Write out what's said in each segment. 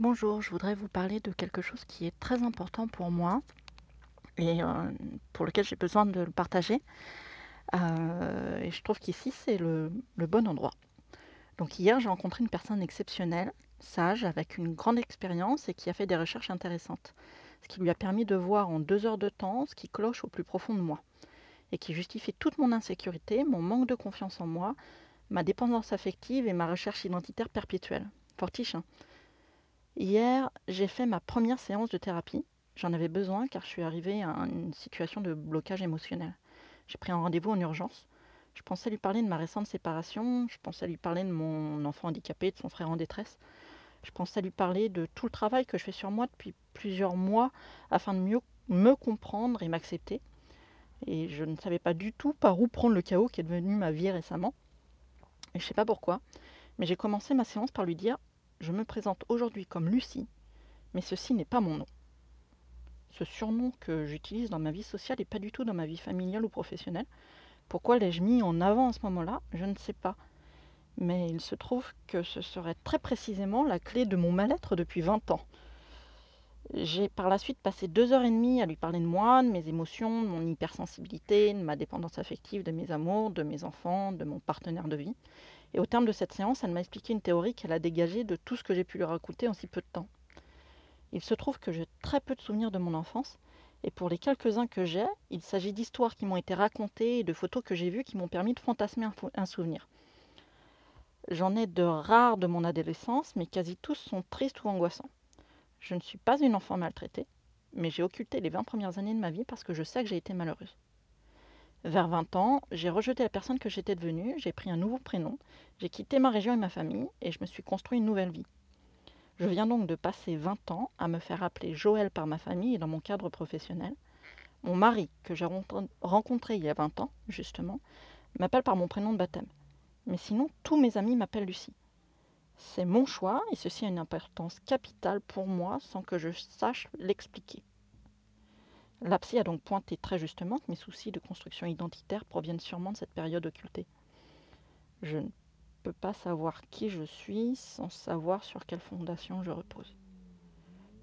Bonjour, je voudrais vous parler de quelque chose qui est très important pour moi et heu, pour lequel j'ai besoin de le partager. Heu et je trouve qu'ici, c'est le le bon endroit. Donc hier, j'ai rencontré une personne exceptionnelle, sage, avec une grande expérience et qui a fait des recherches intéressantes. Ce qui lui a permis de voir en 2 heures de temps ce qui cloche au plus profond de moi et qui justifie toute mon insécurité, mon manque de confiance en moi, ma dépendance affective et ma recherche identitaire perpétuelle. Fortiche, hein? Hier, j'ai fait ma première séance de thérapie. J'en avais besoin car je suis arrivée à une situation de blocage émotionnel. J'ai pris un rendez-vous en urgence. Je pensais lui parler de ma récente séparation, je pensais lui parler de mon enfant handicapé, de son frère en détresse. Je pensais lui parler de tout le travail que je fais sur moi depuis plusieurs mois afin de mieux me comprendre et m'accepter. Et je ne savais pas du tout par où prendre le chaos qui est devenu ma vie récemment. Et je ne sais pas pourquoi, mais j'ai commencé ma séance par lui dire je me présente aujourd'hui comme Lucie, mais ceci n'est pas mon nom. Ce surnom que j'utilise dans ma vie sociale et pas du tout dans ma vie familiale ou professionnelle. Pourquoi l'ai-je mis en avant à ce moment-là? Je ne sais pas. Mais il se trouve que ce serait très précisément la clé de mon mal-être depuis 20 ans. J'ai par la suite passé deux heures et demie à lui parler de moi, de mes émotions, de mon hypersensibilité, de ma dépendance affective, de mes amours, de mes enfants, de mon partenaire de vie. Et au terme de cette séance, elle m'a expliqué une théorie qu'elle a dégagée de tout ce que j'ai pu lui raconter en si peu de temps. Il se trouve que j'ai très peu de souvenirs de mon enfance, et pour les quelques-uns que j'ai, il s'agit d'histoires qui m'ont été racontées et de photos que j'ai vues qui m'ont permis de fantasmer un, un souvenir. J'en ai de rares de mon adolescence, mais quasi tous sont tristes ou angoissants. Je ne suis pas une enfant maltraitée, mais j'ai occulté les 20 premières années de ma vie parce que je sais que j'ai été malheureuse. Vers 20 ans, j'ai rejeté la personne que j'étais devenue, j'ai pris un nouveau prénom, j'ai quitté ma région et ma famille et je me suis construit une nouvelle vie. Je viens donc de passer 20 ans à me faire appeler Joël par ma famille et dans mon cadre professionnel. Mon mari, que j'ai rencontré il y a 20 ans, justement, m'appelle par mon prénom de baptême. Mais sinon, tous mes amis m'appellent Lucie. C'est mon choix et ceci a une importance capitale pour moi sans que je sache l'expliquer. La psy a donc pointé très justement que mes soucis de construction identitaire proviennent sûrement de cette période occultée. Je ne peux pas savoir qui je suis sans savoir sur quelle fondation je repose.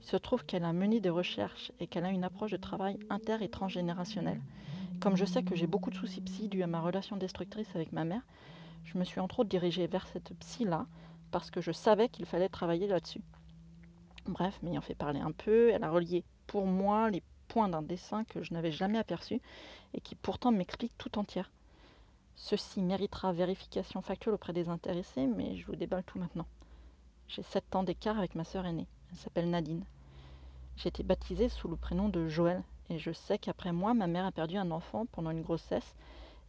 Il se trouve qu'elle a mené des recherches et qu'elle a une approche de travail inter- et transgénérationnelle. Comme je sais que j'ai beaucoup de soucis psy dus à ma relation destructrice avec ma mère, je me suis entre autres dirigée vers cette psy-là parce que je savais qu'il fallait travailler là-dessus. Bref, m'ayant fait parler un peu, elle a relié pour moi les point d'un dessin que je n'avais jamais aperçu et qui pourtant m'explique tout entière. Ceci méritera vérification factuelle auprès des intéressés, mais je vous déballe tout maintenant. J'ai 7 ans d'écart avec ma sœur aînée. Elle s'appelle Nadine. J'ai été baptisée sous le prénom de Joël, et je sais qu'après moi, ma mère a perdu un enfant pendant une grossesse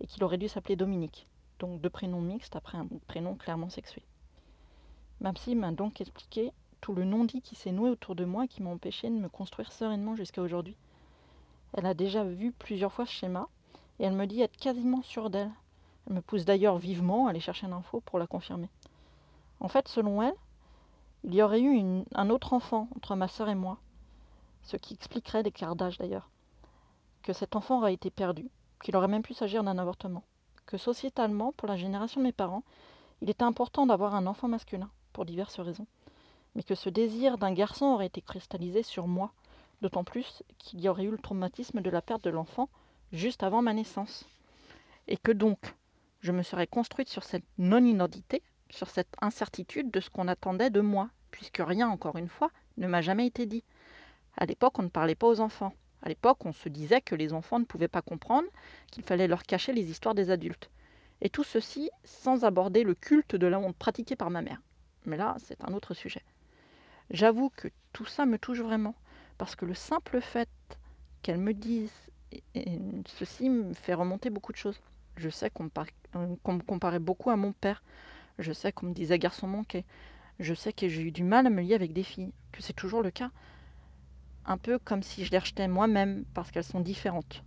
et qu'il aurait dû s'appeler Dominique, donc deux prénoms mixtes après un prénom clairement sexué. Ma psy m'a donc expliqué tout le non-dit qui s'est noué autour de moi qui m'a empêché de me construire sereinement jusqu'à aujourd'hui. Elle a déjà vu plusieurs fois ce schéma et elle me dit être quasiment sûre d'elle. Elle me pousse d'ailleurs vivement à aller chercher l'info pour la confirmer. En fait, selon elle, il y aurait eu une, un autre enfant entre ma sœur et moi, ce qui expliquerait l'écart d'âge d'ailleurs. Que cet enfant aurait été perdu, qu'il aurait même pu s'agir d'un avortement. Que sociétalement, pour la génération de mes parents, il était important d'avoir un enfant masculin, pour diverses raisons. Mais que ce désir d'un garçon aurait été cristallisé sur moi, d'autant plus qu'il y aurait eu le traumatisme de la perte de l'enfant juste avant ma naissance. Et que donc, je me serais construite sur cette non-identité, sur cette incertitude de ce qu'on attendait de moi, puisque rien, encore une fois, ne m'a jamais été dit. À l'époque, on ne parlait pas aux enfants. À l'époque, on se disait que les enfants ne pouvaient pas comprendre, qu'il fallait leur cacher les histoires des adultes. Et tout ceci sans aborder le culte de la honte pratiqué par ma mère. Mais là, c'est un autre sujet. J'avoue que tout ça me touche vraiment, parce que le simple fait qu'elle me dise ceci me fait remonter beaucoup de choses. Je sais qu'on me, qu me, comparait beaucoup à mon père. Je sais qu'on me disait garçon manqué. Je sais que j'ai eu du mal à me lier avec des filles, que c'est toujours le cas. Un peu comme si je les rejetais moi-même parce qu'elles sont différentes.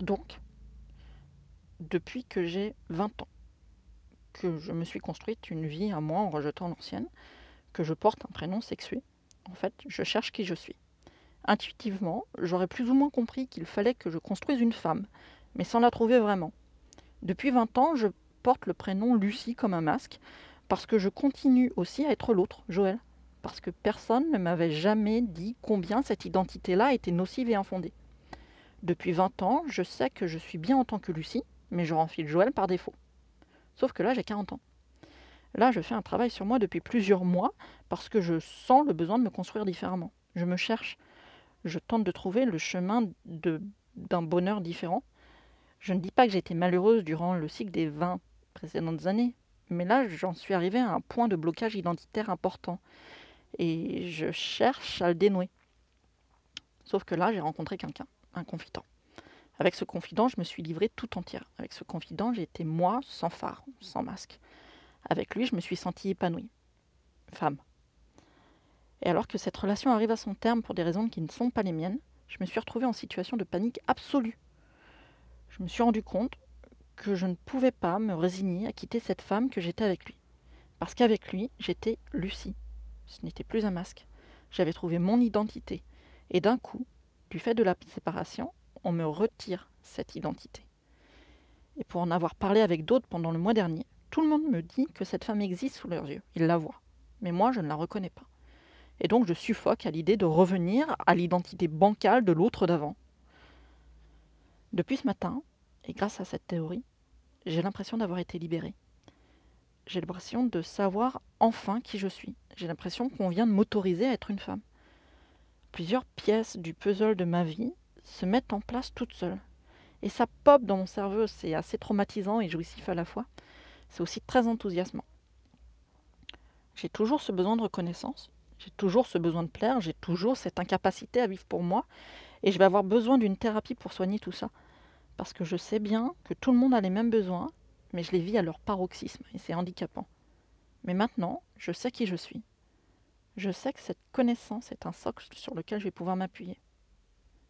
Donc, depuis que j'ai 20 ans, que je me suis construite une vie à moi en rejetant l'ancienne, que je porte un prénom sexué, en fait, je cherche qui je suis. Intuitivement, j'aurais plus ou moins compris qu'il fallait que je construise une femme, mais sans la trouver vraiment. Depuis 20 ans, je porte le prénom Lucie comme un masque, parce que je continue aussi à être l'autre, Joël. parce que personne ne m'avait jamais dit combien cette identité-là était nocive et infondée. Depuis 20 ans, je sais que je suis bien en tant que Lucie, mais je renfile Joël par défaut. Sauf que là, j'ai 40 ans. Là, je fais un travail sur moi depuis plusieurs mois parce que je sens le besoin de me construire différemment. Je me cherche. Je tente de trouver le chemin d'un bonheur différent. Je ne dis pas que j'ai été malheureuse durant le cycle des 20 précédentes années, mais là, j'en suis arrivée à un point de blocage identitaire important. Et je cherche à le dénouer. Sauf que là, j'ai rencontré quelqu'un, un confident. Avec ce confident, je me suis livrée tout entière. Avec ce confident, j'ai été moi, sans phare, sans masque. Avec lui, je me suis sentie épanouie. Femme. Et alors que cette relation arrive à son terme pour des raisons qui ne sont pas les miennes, je me suis retrouvée en situation de panique absolue. Je me suis rendu compte que je ne pouvais pas me résigner à quitter cette femme que j'étais avec lui. Parce qu'avec lui, j'étais Lucie. Ce n'était plus un masque. J'avais trouvé mon identité. Et d'un coup, du fait de la séparation, on me retire cette identité. Et pour en avoir parlé avec d'autres pendant le mois dernier, tout le monde me dit que cette femme existe sous leurs yeux. Ils la voient. Mais moi, je ne la reconnais pas. Et donc, je suffoque à l'idée de revenir à l'identité bancale de l'autre d'avant. Depuis ce matin, et grâce à cette théorie, j'ai l'impression d'avoir été libérée. J'ai l'impression de savoir enfin qui je suis. J'ai l'impression qu'on vient de m'autoriser à être une femme. Plusieurs pièces du puzzle de ma vie se mettent en place toutes seules. Et ça pop dans mon cerveau, c'est assez traumatisant et jouissif à la fois. C'est aussi très enthousiasmant. J'ai toujours ce besoin de reconnaissance, j'ai toujours ce besoin de plaire, j'ai toujours cette incapacité à vivre pour moi, et je vais avoir besoin d'une thérapie pour soigner tout ça. Parce que je sais bien que tout le monde a les mêmes besoins, mais je les vis à leur paroxysme, et c'est handicapant. Mais maintenant, je sais qui je suis. Je sais que cette connaissance est un socle sur lequel je vais pouvoir m'appuyer.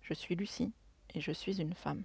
Je suis Lucie, et je suis une femme.